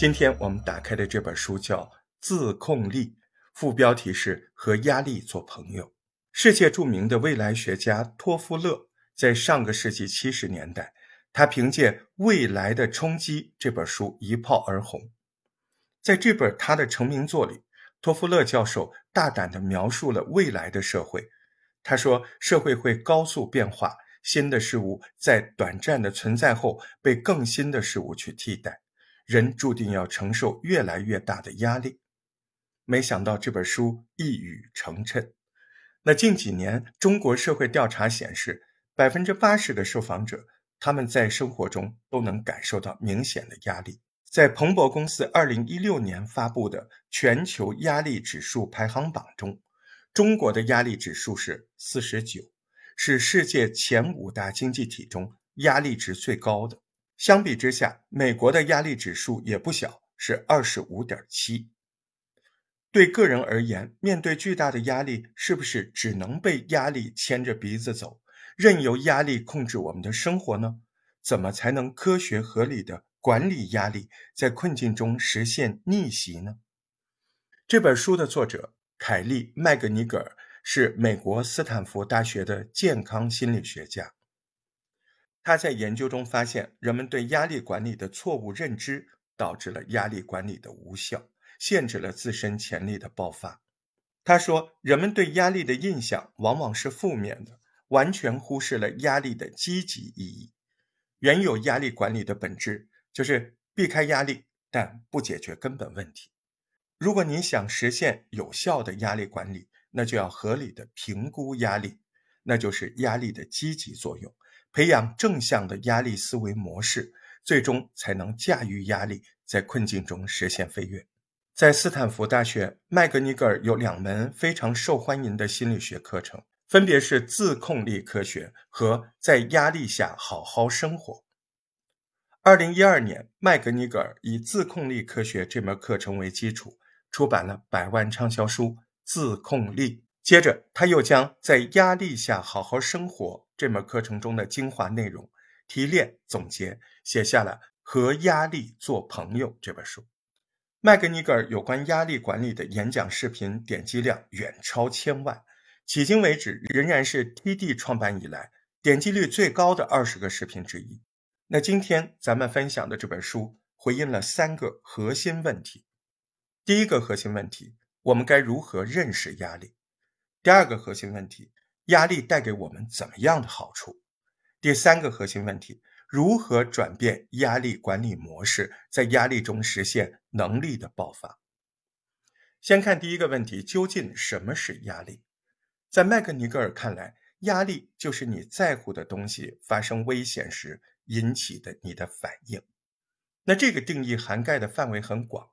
今天我们打开的这本书叫《自控力》，副标题是“和压力做朋友”。世界著名的未来学家托夫勒在上个世纪七十年代，他凭借《未来的冲击》这本书一炮而红。在这本他的成名作里，托夫勒教授大胆地描述了未来的社会。他说：“社会会高速变化，新的事物在短暂的存在后被更新的事物去替代。”人注定要承受越来越大的压力。没想到这本书一语成谶。那近几年，中国社会调查显示，百分之八十的受访者他们在生活中都能感受到明显的压力。在彭博公司二零一六年发布的全球压力指数排行榜中，中国的压力指数是四十九，是世界前五大经济体中压力值最高的。相比之下，美国的压力指数也不小，是二十五点七。对个人而言，面对巨大的压力，是不是只能被压力牵着鼻子走，任由压力控制我们的生活呢？怎么才能科学合理的管理压力，在困境中实现逆袭呢？这本书的作者凯利·麦格尼格尔是美国斯坦福大学的健康心理学家。他在研究中发现，人们对压力管理的错误认知，导致了压力管理的无效，限制了自身潜力的爆发。他说，人们对压力的印象往往是负面的，完全忽视了压力的积极意义。原有压力管理的本质就是避开压力，但不解决根本问题。如果你想实现有效的压力管理，那就要合理的评估压力，那就是压力的积极作用。培养正向的压力思维模式，最终才能驾驭压力，在困境中实现飞跃。在斯坦福大学，麦格尼格尔有两门非常受欢迎的心理学课程，分别是自控力科学和在压力下好好生活。二零一二年，麦格尼格尔以自控力科学这门课程为基础，出版了百万畅销书《自控力》。接着，他又将在压力下好好生活这门课程中的精华内容提炼总结，写下了《和压力做朋友》这本书。麦格尼格尔有关压力管理的演讲视频点击量远超千万，迄今为止仍然是 TD 创办以来点击率最高的二十个视频之一。那今天咱们分享的这本书回应了三个核心问题：第一个核心问题，我们该如何认识压力？第二个核心问题，压力带给我们怎么样的好处？第三个核心问题，如何转变压力管理模式，在压力中实现能力的爆发？先看第一个问题，究竟什么是压力？在麦克尼格尔看来，压力就是你在乎的东西发生危险时引起的你的反应。那这个定义涵盖的范围很广，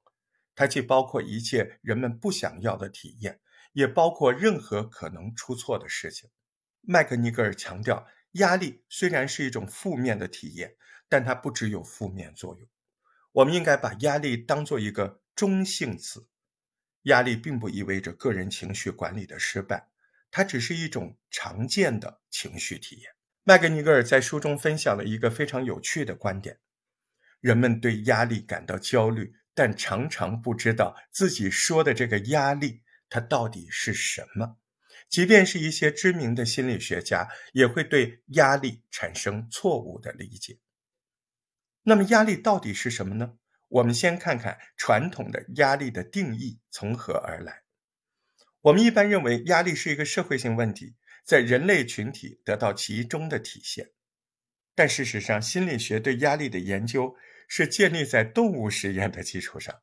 它既包括一切人们不想要的体验。也包括任何可能出错的事情。麦克尼格尔强调，压力虽然是一种负面的体验，但它不只有负面作用。我们应该把压力当做一个中性词。压力并不意味着个人情绪管理的失败，它只是一种常见的情绪体验。麦克尼格尔在书中分享了一个非常有趣的观点：人们对压力感到焦虑，但常常不知道自己说的这个压力。它到底是什么？即便是一些知名的心理学家，也会对压力产生错误的理解。那么，压力到底是什么呢？我们先看看传统的压力的定义从何而来。我们一般认为，压力是一个社会性问题，在人类群体得到集中的体现。但事实上，心理学对压力的研究是建立在动物实验的基础上。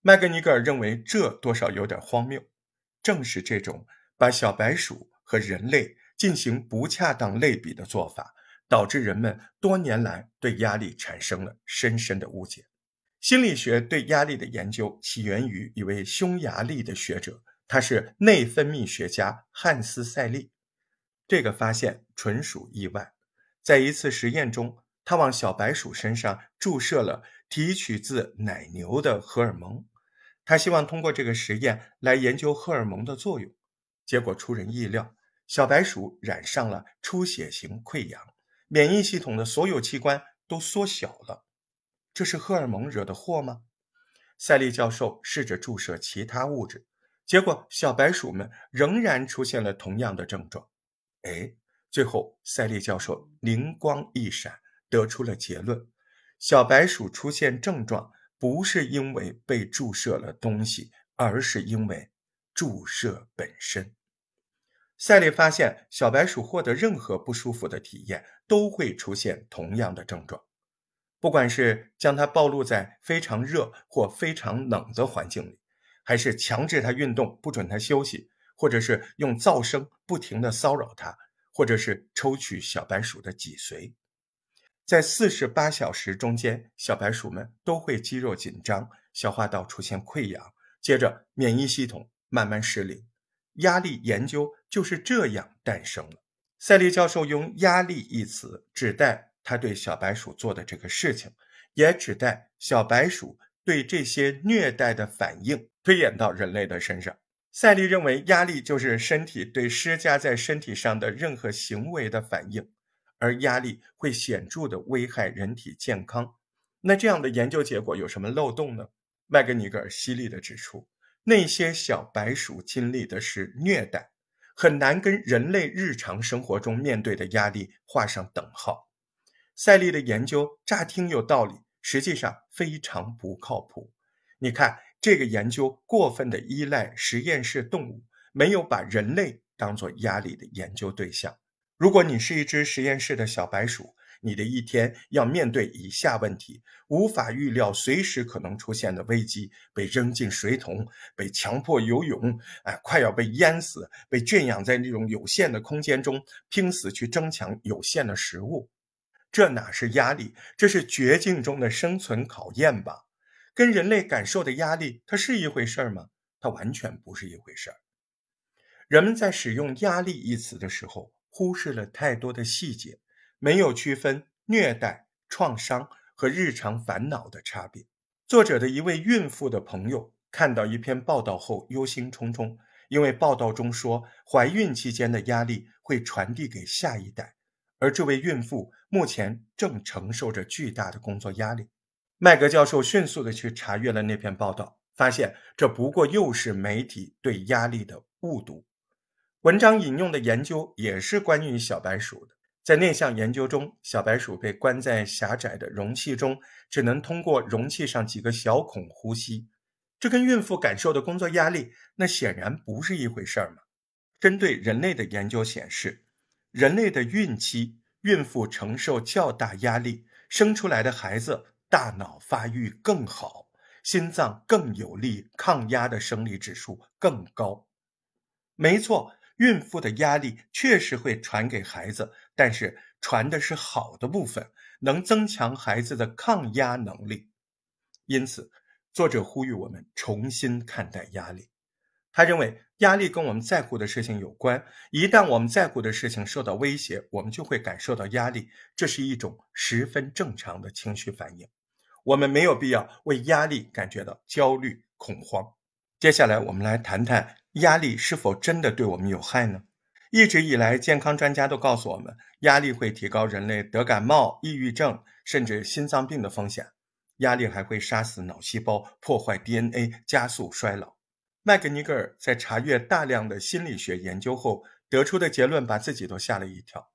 麦格尼格尔认为这多少有点荒谬。正是这种把小白鼠和人类进行不恰当类比的做法，导致人们多年来对压力产生了深深的误解。心理学对压力的研究起源于一位匈牙利的学者，他是内分泌学家汉斯·塞利。这个发现纯属意外。在一次实验中，他往小白鼠身上注射了提取自奶牛的荷尔蒙。他希望通过这个实验来研究荷尔蒙的作用，结果出人意料，小白鼠染上了出血型溃疡，免疫系统的所有器官都缩小了。这是荷尔蒙惹的祸吗？赛利教授试着注射其他物质，结果小白鼠们仍然出现了同样的症状。哎，最后赛利教授灵光一闪，得出了结论：小白鼠出现症状不是因为被注射了东西，而是因为注射本身。赛利发现，小白鼠获得任何不舒服的体验，都会出现同样的症状。不管是将它暴露在非常热或非常冷的环境里，还是强制它运动不准它休息，或者是用噪声不停地骚扰它，或者是抽取小白鼠的脊髓，在四十八小时中间，小白鼠们都会肌肉紧张，消化道出现溃疡，接着免疫系统慢慢失灵。压力研究就是这样诞生了。赛利教授用“压力”一词指代。他对小白鼠做的这个事情，也指代小白鼠对这些虐待的反应推演到人类的身上。赛利认为，压力就是身体对施加在身体上的任何行为的反应，而压力会显著的危害人体健康。那这样的研究结果有什么漏洞呢？麦格尼格尔犀利地指出，那些小白鼠经历的是虐待，很难跟人类日常生活中面对的压力画上等号。赛利的研究乍听有道理，实际上非常不靠谱。你看，这个研究过分的依赖实验室动物，没有把人类当作压力的研究对象。如果你是一只实验室的小白鼠，你的一天要面对以下问题：无法预料随时可能出现的危机，被扔进水桶，被强迫游泳，哎，快要被淹死，被圈养在那种有限的空间中，拼死去争抢有限的食物。这哪是压力？这是绝境中的生存考验吧？跟人类感受的压力，它是一回事儿吗？它完全不是一回事儿。人们在使用“压力”一词的时候，忽视了太多的细节，没有区分虐待、创伤和日常烦恼的差别。作者的一位孕妇的朋友看到一篇报道后，忧心忡忡，因为报道中说，怀孕期间的压力会传递给下一代。而这位孕妇目前正承受着巨大的工作压力。麦格教授迅速地去查阅了那篇报道，发现这不过又是媒体对压力的误读。文章引用的研究也是关于小白鼠的。在那项研究中，小白鼠被关在狭窄的容器中，只能通过容器上几个小孔呼吸。这跟孕妇感受的工作压力，那显然不是一回事儿嘛。针对人类的研究显示。人类的孕期，孕妇承受较大压力，生出来的孩子大脑发育更好，心脏更有力，抗压的生理指数更高。没错，孕妇的压力确实会传给孩子，但是传的是好的部分，能增强孩子的抗压能力。因此，作者呼吁我们重新看待压力。他认为压力跟我们在乎的事情有关，一旦我们在乎的事情受到威胁，我们就会感受到压力，这是一种十分正常的情绪反应。我们没有必要为压力感觉到焦虑恐慌。接下来，我们来谈谈压力是否真的对我们有害呢？一直以来，健康专家都告诉我们，压力会提高人类得感冒、抑郁症甚至心脏病的风险。压力还会杀死脑细胞，破坏 DNA，加速衰老。麦格尼格尔在查阅大量的心理学研究后得出的结论，把自己都吓了一跳。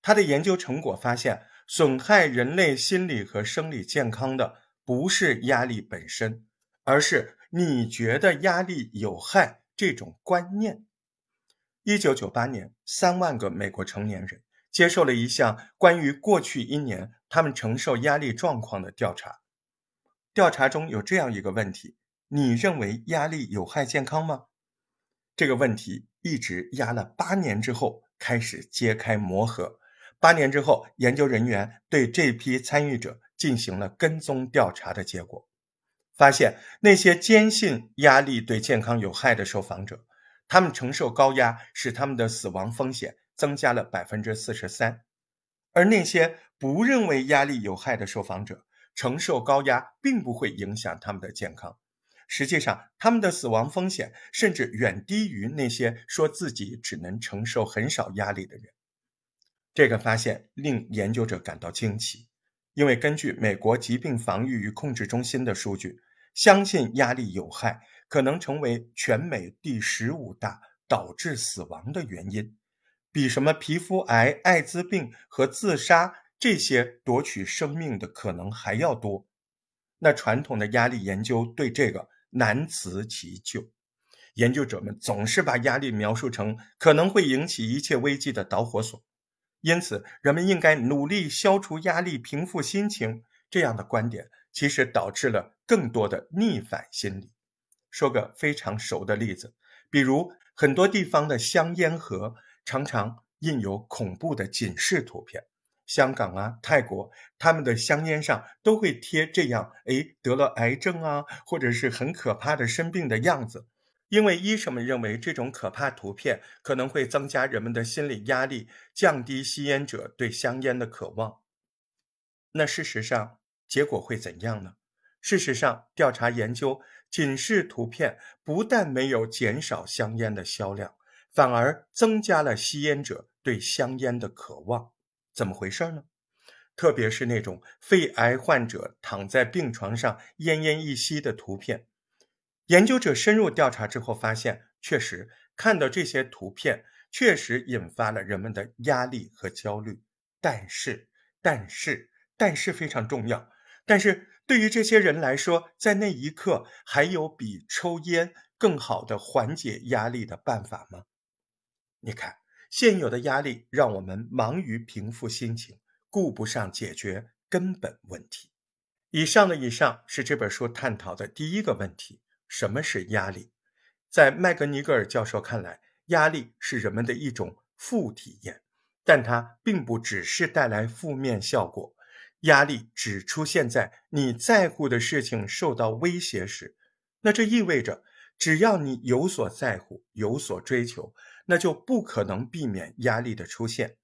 他的研究成果发现，损害人类心理和生理健康的不是压力本身，而是你觉得压力有害这种观念。一九九八年，三万个美国成年人接受了一项关于过去一年他们承受压力状况的调查。调查中有这样一个问题。你认为压力有害健康吗？这个问题一直压了八年之后开始揭开魔盒。八年之后，研究人员对这批参与者进行了跟踪调查的结果，发现那些坚信压力对健康有害的受访者，他们承受高压使他们的死亡风险增加了百分之四十三，而那些不认为压力有害的受访者，承受高压并不会影响他们的健康。实际上，他们的死亡风险甚至远低于那些说自己只能承受很少压力的人。这个发现令研究者感到惊奇，因为根据美国疾病防御与控制中心的数据，相信压力有害，可能成为全美第十五大导致死亡的原因，比什么皮肤癌、艾滋病和自杀这些夺取生命的可能还要多。那传统的压力研究对这个难辞其咎，研究者们总是把压力描述成可能会引起一切危机的导火索，因此人们应该努力消除压力，平复心情。这样的观点其实导致了更多的逆反心理。说个非常熟的例子，比如很多地方的香烟盒常常印有恐怖的警示图片。香港啊，泰国，他们的香烟上都会贴这样，哎，得了癌症啊，或者是很可怕的生病的样子。因为医生们认为这种可怕图片可能会增加人们的心理压力，降低吸烟者对香烟的渴望。那事实上，结果会怎样呢？事实上，调查研究警示图片不但没有减少香烟的销量，反而增加了吸烟者对香烟的渴望。怎么回事呢？特别是那种肺癌患者躺在病床上奄奄一息的图片，研究者深入调查之后发现，确实看到这些图片，确实引发了人们的压力和焦虑。但是，但是，但是非常重要。但是对于这些人来说，在那一刻，还有比抽烟更好的缓解压力的办法吗？你看。现有的压力让我们忙于平复心情，顾不上解决根本问题。以上的以上是这本书探讨的第一个问题：什么是压力？在麦格尼格尔教授看来，压力是人们的一种负体验，但它并不只是带来负面效果。压力只出现在你在乎的事情受到威胁时，那这意味着。只要你有所在乎，有所追求，那就不可能避免压力的出现。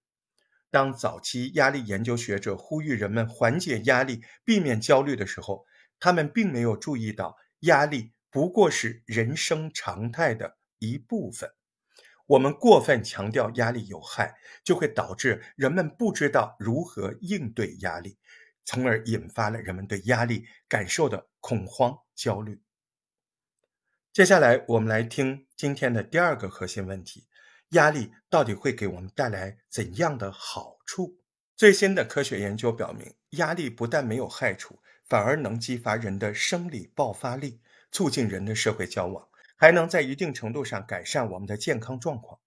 当早期压力研究学者呼吁人们缓解压力、避免焦虑的时候，他们并没有注意到压力不过是人生常态的一部分。我们过分强调压力有害，就会导致人们不知道如何应对压力，从而引发了人们对压力感受的恐慌、焦虑。接下来，我们来听今天的第二个核心问题：压力到底会给我们带来怎样的好处？最新的科学研究表明，压力不但没有害处，反而能激发人的生理爆发力，促进人的社会交往，还能在一定程度上改善我们的健康状况。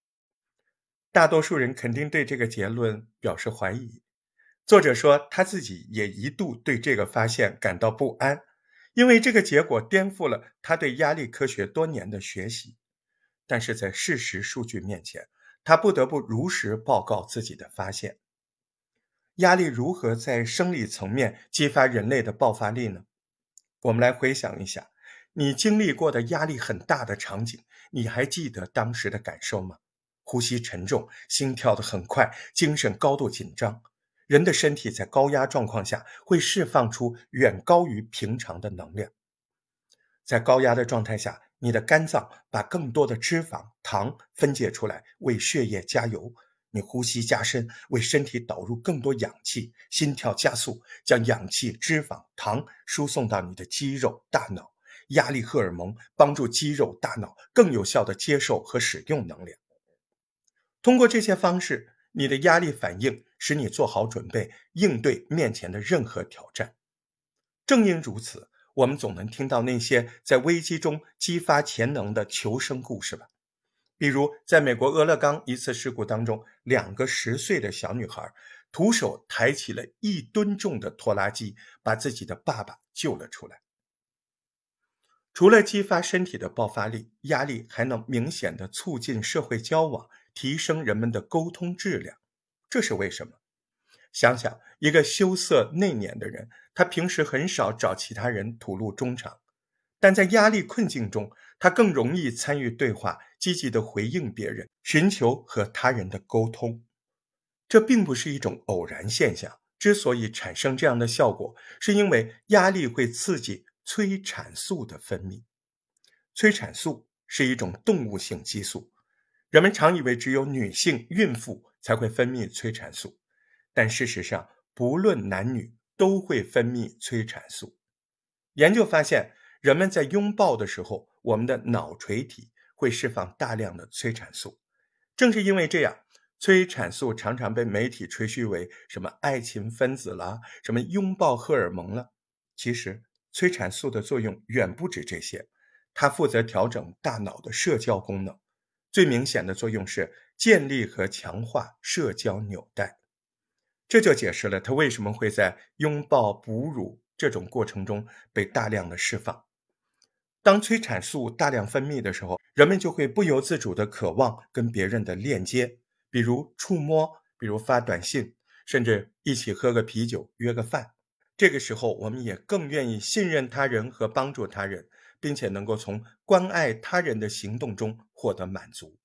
大多数人肯定对这个结论表示怀疑。作者说，他自己也一度对这个发现感到不安。因为这个结果颠覆了他对压力科学多年的学习，但是在事实数据面前，他不得不如实报告自己的发现。压力如何在生理层面激发人类的爆发力呢？我们来回想一下，你经历过的压力很大的场景，你还记得当时的感受吗？呼吸沉重，心跳得很快，精神高度紧张。人的身体在高压状况下会释放出远高于平常的能量。在高压的状态下，你的肝脏把更多的脂肪、糖分解出来，为血液加油；你呼吸加深，为身体导入更多氧气；心跳加速，将氧气、脂肪、糖输送到你的肌肉、大脑。压力荷尔蒙帮助肌肉、大脑更有效地接受和使用能量。通过这些方式。你的压力反应使你做好准备应对面前的任何挑战。正因如此，我们总能听到那些在危机中激发潜能的求生故事吧？比如，在美国俄勒冈一次事故当中，两个十岁的小女孩徒手抬起了一吨重的拖拉机，把自己的爸爸救了出来。除了激发身体的爆发力，压力还能明显的促进社会交往。提升人们的沟通质量，这是为什么？想想一个羞涩内敛的人，他平时很少找其他人吐露衷肠，但在压力困境中，他更容易参与对话，积极的回应别人，寻求和他人的沟通。这并不是一种偶然现象。之所以产生这样的效果，是因为压力会刺激催产素的分泌。催产素是一种动物性激素。人们常以为只有女性孕妇才会分泌催产素，但事实上，不论男女都会分泌催产素。研究发现，人们在拥抱的时候，我们的脑垂体会释放大量的催产素。正是因为这样，催产素常常被媒体吹嘘为什么爱情分子啦，什么拥抱荷尔蒙了。其实，催产素的作用远不止这些，它负责调整大脑的社交功能。最明显的作用是建立和强化社交纽带。这就解释了它为什么会在拥抱、哺乳这种过程中被大量的释放。当催产素大量分泌的时候，人们就会不由自主地渴望跟别人的链接，比如触摸，比如发短信，甚至一起喝个啤酒、约个饭。这个时候，我们也更愿意信任他人和帮助他人，并且能够从关爱他人的行动中获得满足。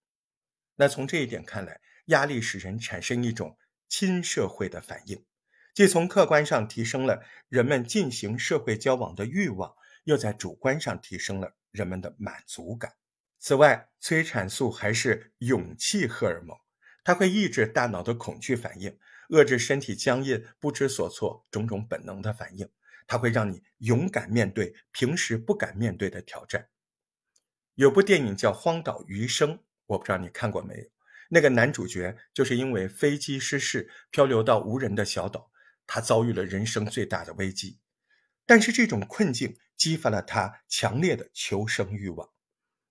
那从这一点看来，压力使人产生一种亲社会的反应，既从客观上提升了人们进行社会交往的欲望。又在主观上提升了人们的满足感。此外，催产素还是勇气荷尔蒙，它会抑制大脑的恐惧反应，遏制身体僵硬、不知所措种种本能的反应。它会让你勇敢面对平时不敢面对的挑战。有部电影叫《荒岛余生》，我不知道你看过没有？那个男主角就是因为飞机失事，漂流到无人的小岛，他遭遇了人生最大的危机。但是这种困境激发了他强烈的求生欲望。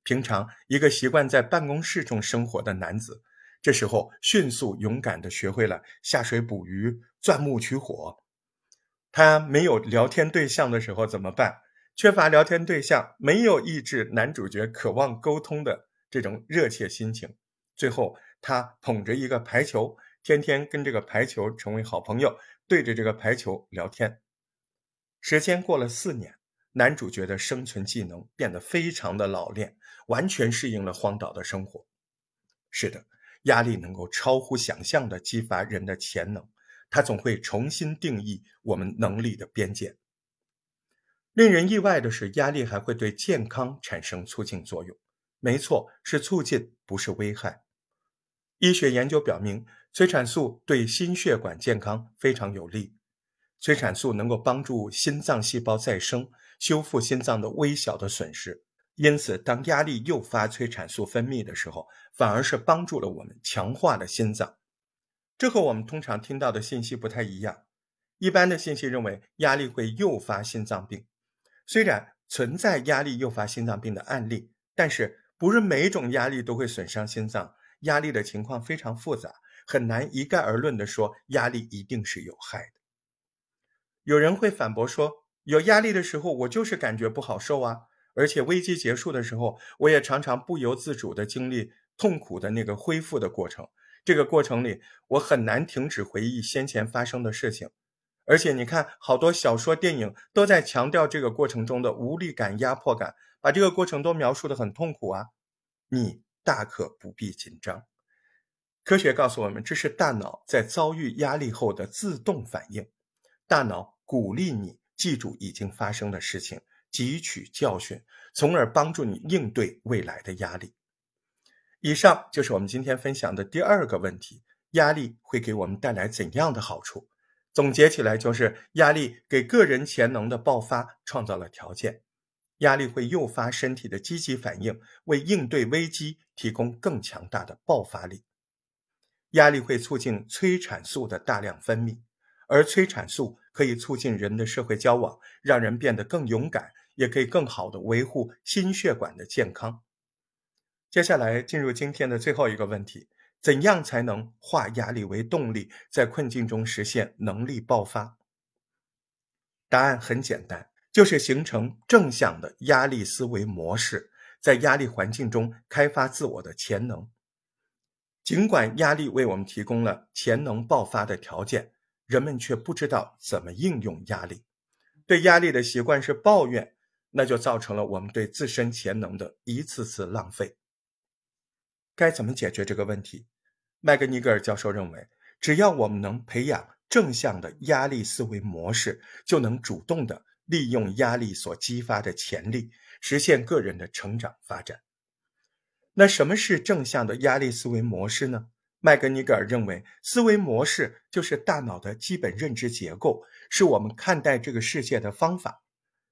平常一个习惯在办公室中生活的男子，这时候迅速勇敢地学会了下水捕鱼、钻木取火。他没有聊天对象的时候怎么办？缺乏聊天对象，没有抑制男主角渴望沟通的这种热切心情。最后，他捧着一个排球，天天跟这个排球成为好朋友，对着这个排球聊天。时间过了四年，男主角的生存技能变得非常的老练，完全适应了荒岛的生活。是的，压力能够超乎想象的激发人的潜能，它总会重新定义我们能力的边界。令人意外的是，压力还会对健康产生促进作用。没错，是促进，不是危害。医学研究表明，催产素对心血管健康非常有利。催产素能够帮助心脏细胞再生，修复心脏的微小的损失。因此，当压力诱发催产素分泌的时候，反而是帮助了我们强化了心脏。这和我们通常听到的信息不太一样。一般的信息认为压力会诱发心脏病，虽然存在压力诱发心脏病的案例，但是不是每种压力都会损伤心脏。压力的情况非常复杂，很难一概而论的说压力一定是有害的。有人会反驳说：“有压力的时候，我就是感觉不好受啊！而且危机结束的时候，我也常常不由自主地经历痛苦的那个恢复的过程。这个过程里，我很难停止回忆先前发生的事情。而且你看，好多小说、电影都在强调这个过程中的无力感、压迫感，把这个过程都描述得很痛苦啊！你大可不必紧张。科学告诉我们，这是大脑在遭遇压力后的自动反应。大脑。”鼓励你记住已经发生的事情，汲取教训，从而帮助你应对未来的压力。以上就是我们今天分享的第二个问题：压力会给我们带来怎样的好处？总结起来就是，压力给个人潜能的爆发创造了条件。压力会诱发身体的积极反应，为应对危机提供更强大的爆发力。压力会促进催产素的大量分泌。而催产素可以促进人的社会交往，让人变得更勇敢，也可以更好的维护心血管的健康。接下来进入今天的最后一个问题：怎样才能化压力为动力，在困境中实现能力爆发？答案很简单，就是形成正向的压力思维模式，在压力环境中开发自我的潜能。尽管压力为我们提供了潜能爆发的条件。人们却不知道怎么应用压力，对压力的习惯是抱怨，那就造成了我们对自身潜能的一次次浪费。该怎么解决这个问题？麦格尼格尔教授认为，只要我们能培养正向的压力思维模式，就能主动的利用压力所激发的潜力，实现个人的成长发展。那什么是正向的压力思维模式呢？麦格尼格尔认为，思维模式就是大脑的基本认知结构，是我们看待这个世界的方法。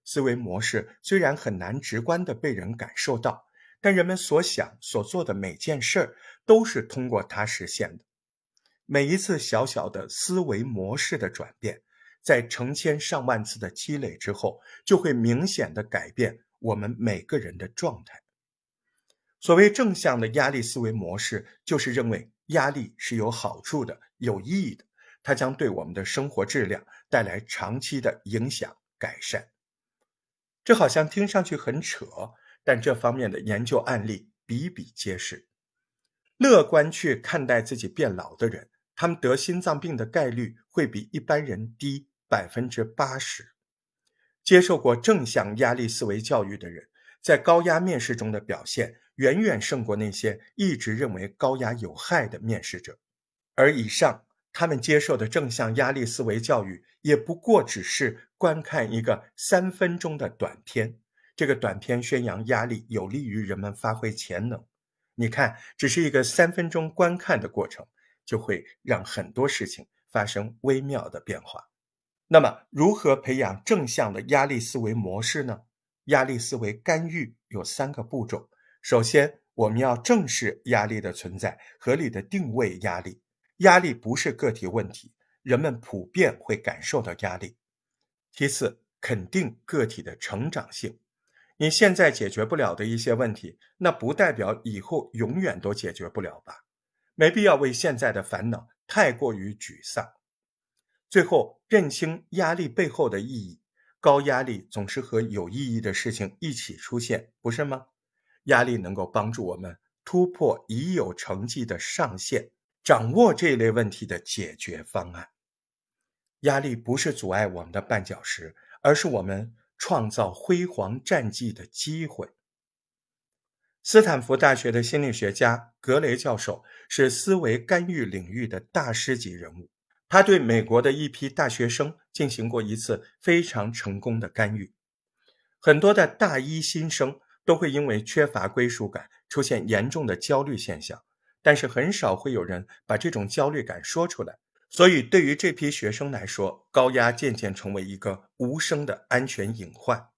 思维模式虽然很难直观的被人感受到，但人们所想所做的每件事儿都是通过它实现的。每一次小小的思维模式的转变，在成千上万次的积累之后，就会明显的改变我们每个人的状态。所谓正向的压力思维模式，就是认为压力是有好处的、有意义的，它将对我们的生活质量带来长期的影响改善。这好像听上去很扯，但这方面的研究案例比比皆是。乐观去看待自己变老的人，他们得心脏病的概率会比一般人低百分之八十。接受过正向压力思维教育的人，在高压面试中的表现。远远胜过那些一直认为高压有害的面试者，而以上他们接受的正向压力思维教育，也不过只是观看一个三分钟的短片。这个短片宣扬压力有利于人们发挥潜能。你看，只是一个三分钟观看的过程，就会让很多事情发生微妙的变化。那么，如何培养正向的压力思维模式呢？压力思维干预有三个步骤。首先，我们要正视压力的存在，合理的定位压力。压力不是个体问题，人们普遍会感受到压力。其次，肯定个体的成长性。你现在解决不了的一些问题，那不代表以后永远都解决不了吧？没必要为现在的烦恼太过于沮丧。最后，认清压力背后的意义。高压力总是和有意义的事情一起出现，不是吗？压力能够帮助我们突破已有成绩的上限，掌握这类问题的解决方案。压力不是阻碍我们的绊脚石，而是我们创造辉煌战绩的机会。斯坦福大学的心理学家格雷教授是思维干预领域的大师级人物，他对美国的一批大学生进行过一次非常成功的干预，很多的大一新生。都会因为缺乏归属感出现严重的焦虑现象，但是很少会有人把这种焦虑感说出来。所以，对于这批学生来说，高压渐渐成为一个无声的安全隐患。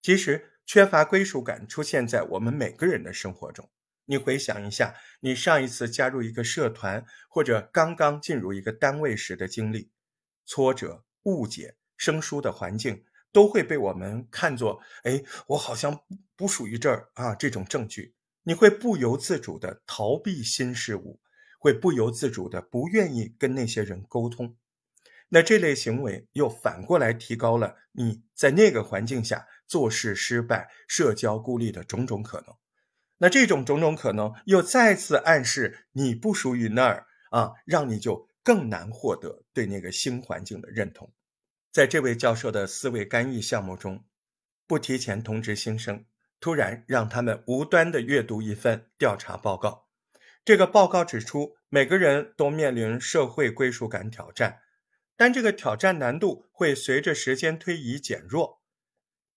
其实，缺乏归属感出现在我们每个人的生活中。你回想一下，你上一次加入一个社团，或者刚刚进入一个单位时的经历，挫折、误解、生疏的环境。都会被我们看作，哎，我好像不属于这儿啊。这种证据，你会不由自主的逃避新事物，会不由自主的不愿意跟那些人沟通。那这类行为又反过来提高了你在那个环境下做事失败、社交孤立的种种可能。那这种种种可能又再次暗示你不属于那儿啊，让你就更难获得对那个新环境的认同。在这位教授的思维干预项目中，不提前通知新生，突然让他们无端的阅读一份调查报告。这个报告指出，每个人都面临社会归属感挑战，但这个挑战难度会随着时间推移减弱。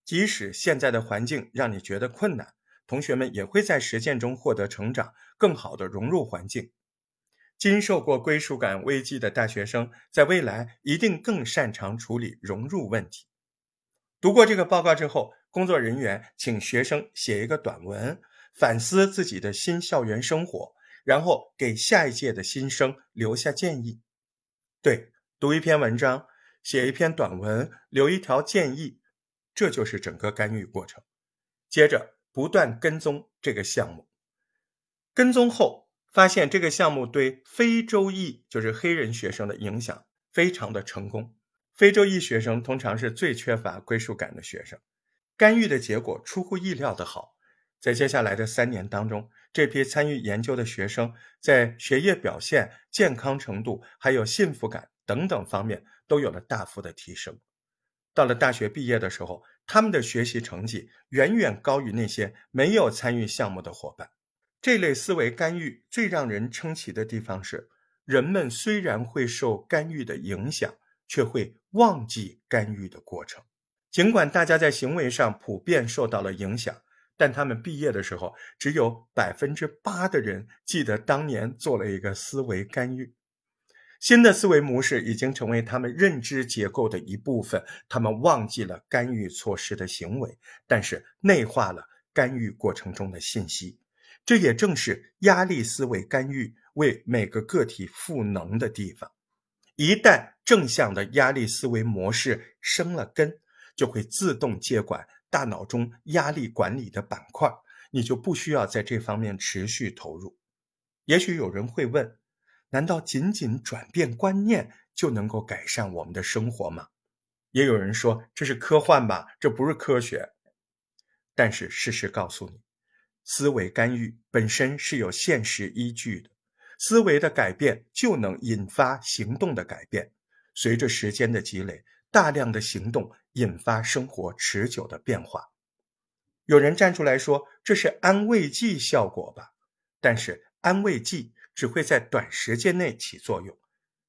即使现在的环境让你觉得困难，同学们也会在实践中获得成长，更好的融入环境。经受过归属感危机的大学生，在未来一定更擅长处理融入问题。读过这个报告之后，工作人员请学生写一个短文，反思自己的新校园生活，然后给下一届的新生留下建议。对，读一篇文章，写一篇短文，留一条建议，这就是整个干预过程。接着不断跟踪这个项目，跟踪后。发现这个项目对非洲裔，就是黑人学生的影响非常的成功。非洲裔学生通常是最缺乏归属感的学生。干预的结果出乎意料的好，在接下来的三年当中，这批参与研究的学生在学业表现、健康程度还有幸福感等等方面都有了大幅的提升。到了大学毕业的时候，他们的学习成绩远远高于那些没有参与项目的伙伴。这类思维干预最让人称奇的地方是，人们虽然会受干预的影响，却会忘记干预的过程。尽管大家在行为上普遍受到了影响，但他们毕业的时候，只有百分之八的人记得当年做了一个思维干预。新的思维模式已经成为他们认知结构的一部分，他们忘记了干预措施的行为，但是内化了干预过程中的信息。这也正是压力思维干预为每个个体赋能的地方。一旦正向的压力思维模式生了根，就会自动接管大脑中压力管理的板块，你就不需要在这方面持续投入。也许有人会问。难道仅仅转变观念就能够改善我们的生活吗？也有人说这是科幻吧，这不是科学。但是事实告诉你，思维干预本身是有现实依据的。思维的改变就能引发行动的改变，随着时间的积累，大量的行动引发生活持久的变化。有人站出来说这是安慰剂效果吧，但是安慰剂。只会在短时间内起作用，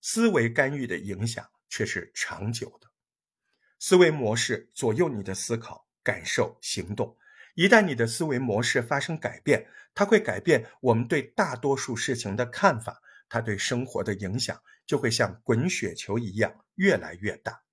思维干预的影响却是长久的。思维模式左右你的思考、感受、行动。一旦你的思维模式发生改变，它会改变我们对大多数事情的看法，它对生活的影响就会像滚雪球一样越来越大。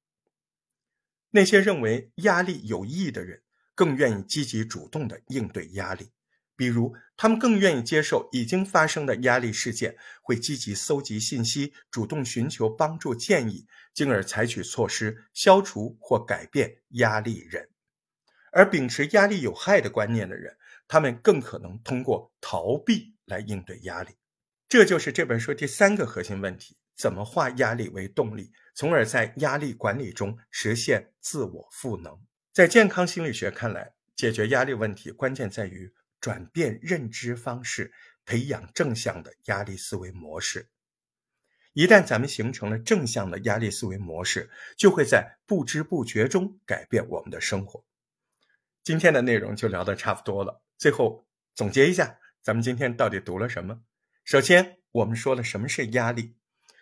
那些认为压力有益的人，更愿意积极主动地应对压力。比如，他们更愿意接受已经发生的压力事件，会积极搜集信息，主动寻求帮助建议，进而采取措施消除或改变压力人。而秉持压力有害的观念的人，他们更可能通过逃避来应对压力。这就是这本书第三个核心问题：怎么化压力为动力，从而在压力管理中实现自我赋能。在健康心理学看来，解决压力问题关键在于。转变认知方式，培养正向的压力思维模式。一旦咱们形成了正向的压力思维模式，就会在不知不觉中改变我们的生活。今天的内容就聊得差不多了。最后总结一下，咱们今天到底读了什么？首先，我们说了什么是压力。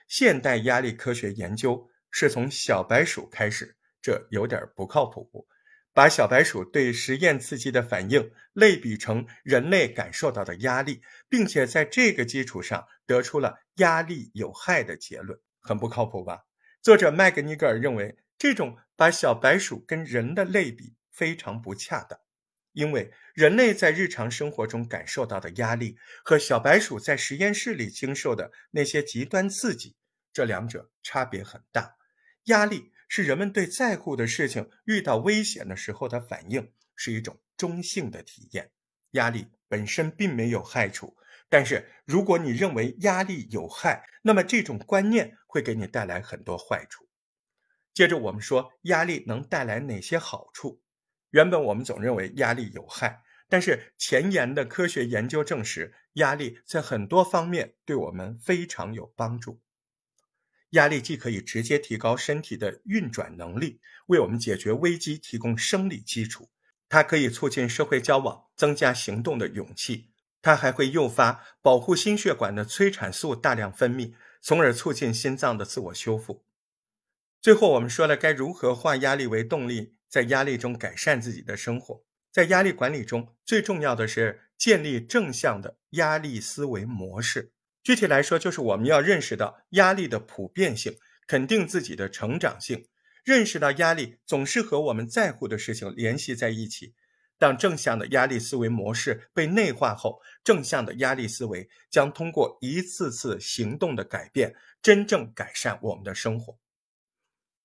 现代压力科学研究是从小白鼠开始，这有点不靠谱。把小白鼠对实验刺激的反应类比成人类感受到的压力，并且在这个基础上得出了压力有害的结论，很不靠谱吧？作者麦格尼格尔认为，这种把小白鼠跟人的类比非常不恰当，因为人类在日常生活中感受到的压力和小白鼠在实验室里经受的那些极端刺激，这两者差别很大，压力。是人们对在乎的事情遇到危险的时候的反应，是一种中性的体验。压力本身并没有害处，但是如果你认为压力有害，那么这种观念会给你带来很多坏处。接着我们说压力能带来哪些好处？原本我们总认为压力有害，但是前沿的科学研究证实，压力在很多方面对我们非常有帮助。压力既可以直接提高身体的运转能力，为我们解决危机提供生理基础；它可以促进社会交往，增加行动的勇气；它还会诱发保护心血管的催产素大量分泌，从而促进心脏的自我修复。最后，我们说了该如何化压力为动力，在压力中改善自己的生活。在压力管理中，最重要的是建立正向的压力思维模式。具体来说，就是我们要认识到压力的普遍性，肯定自己的成长性，认识到压力总是和我们在乎的事情联系在一起。当正向的压力思维模式被内化后，正向的压力思维将通过一次次行动的改变，真正改善我们的生活。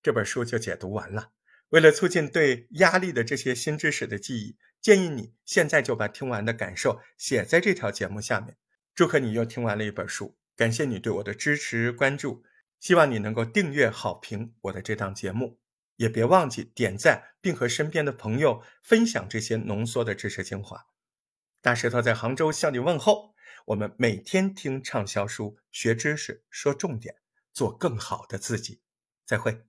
这本书就解读完了。为了促进对压力的这些新知识的记忆，建议你现在就把听完的感受写在这条节目下面。祝贺你又听完了一本书，感谢你对我的支持关注，希望你能够订阅好评我的这档节目，也别忘记点赞，并和身边的朋友分享这些浓缩的知识精华。大石头在杭州向你问候，我们每天听畅销书，学知识，说重点，做更好的自己，再会。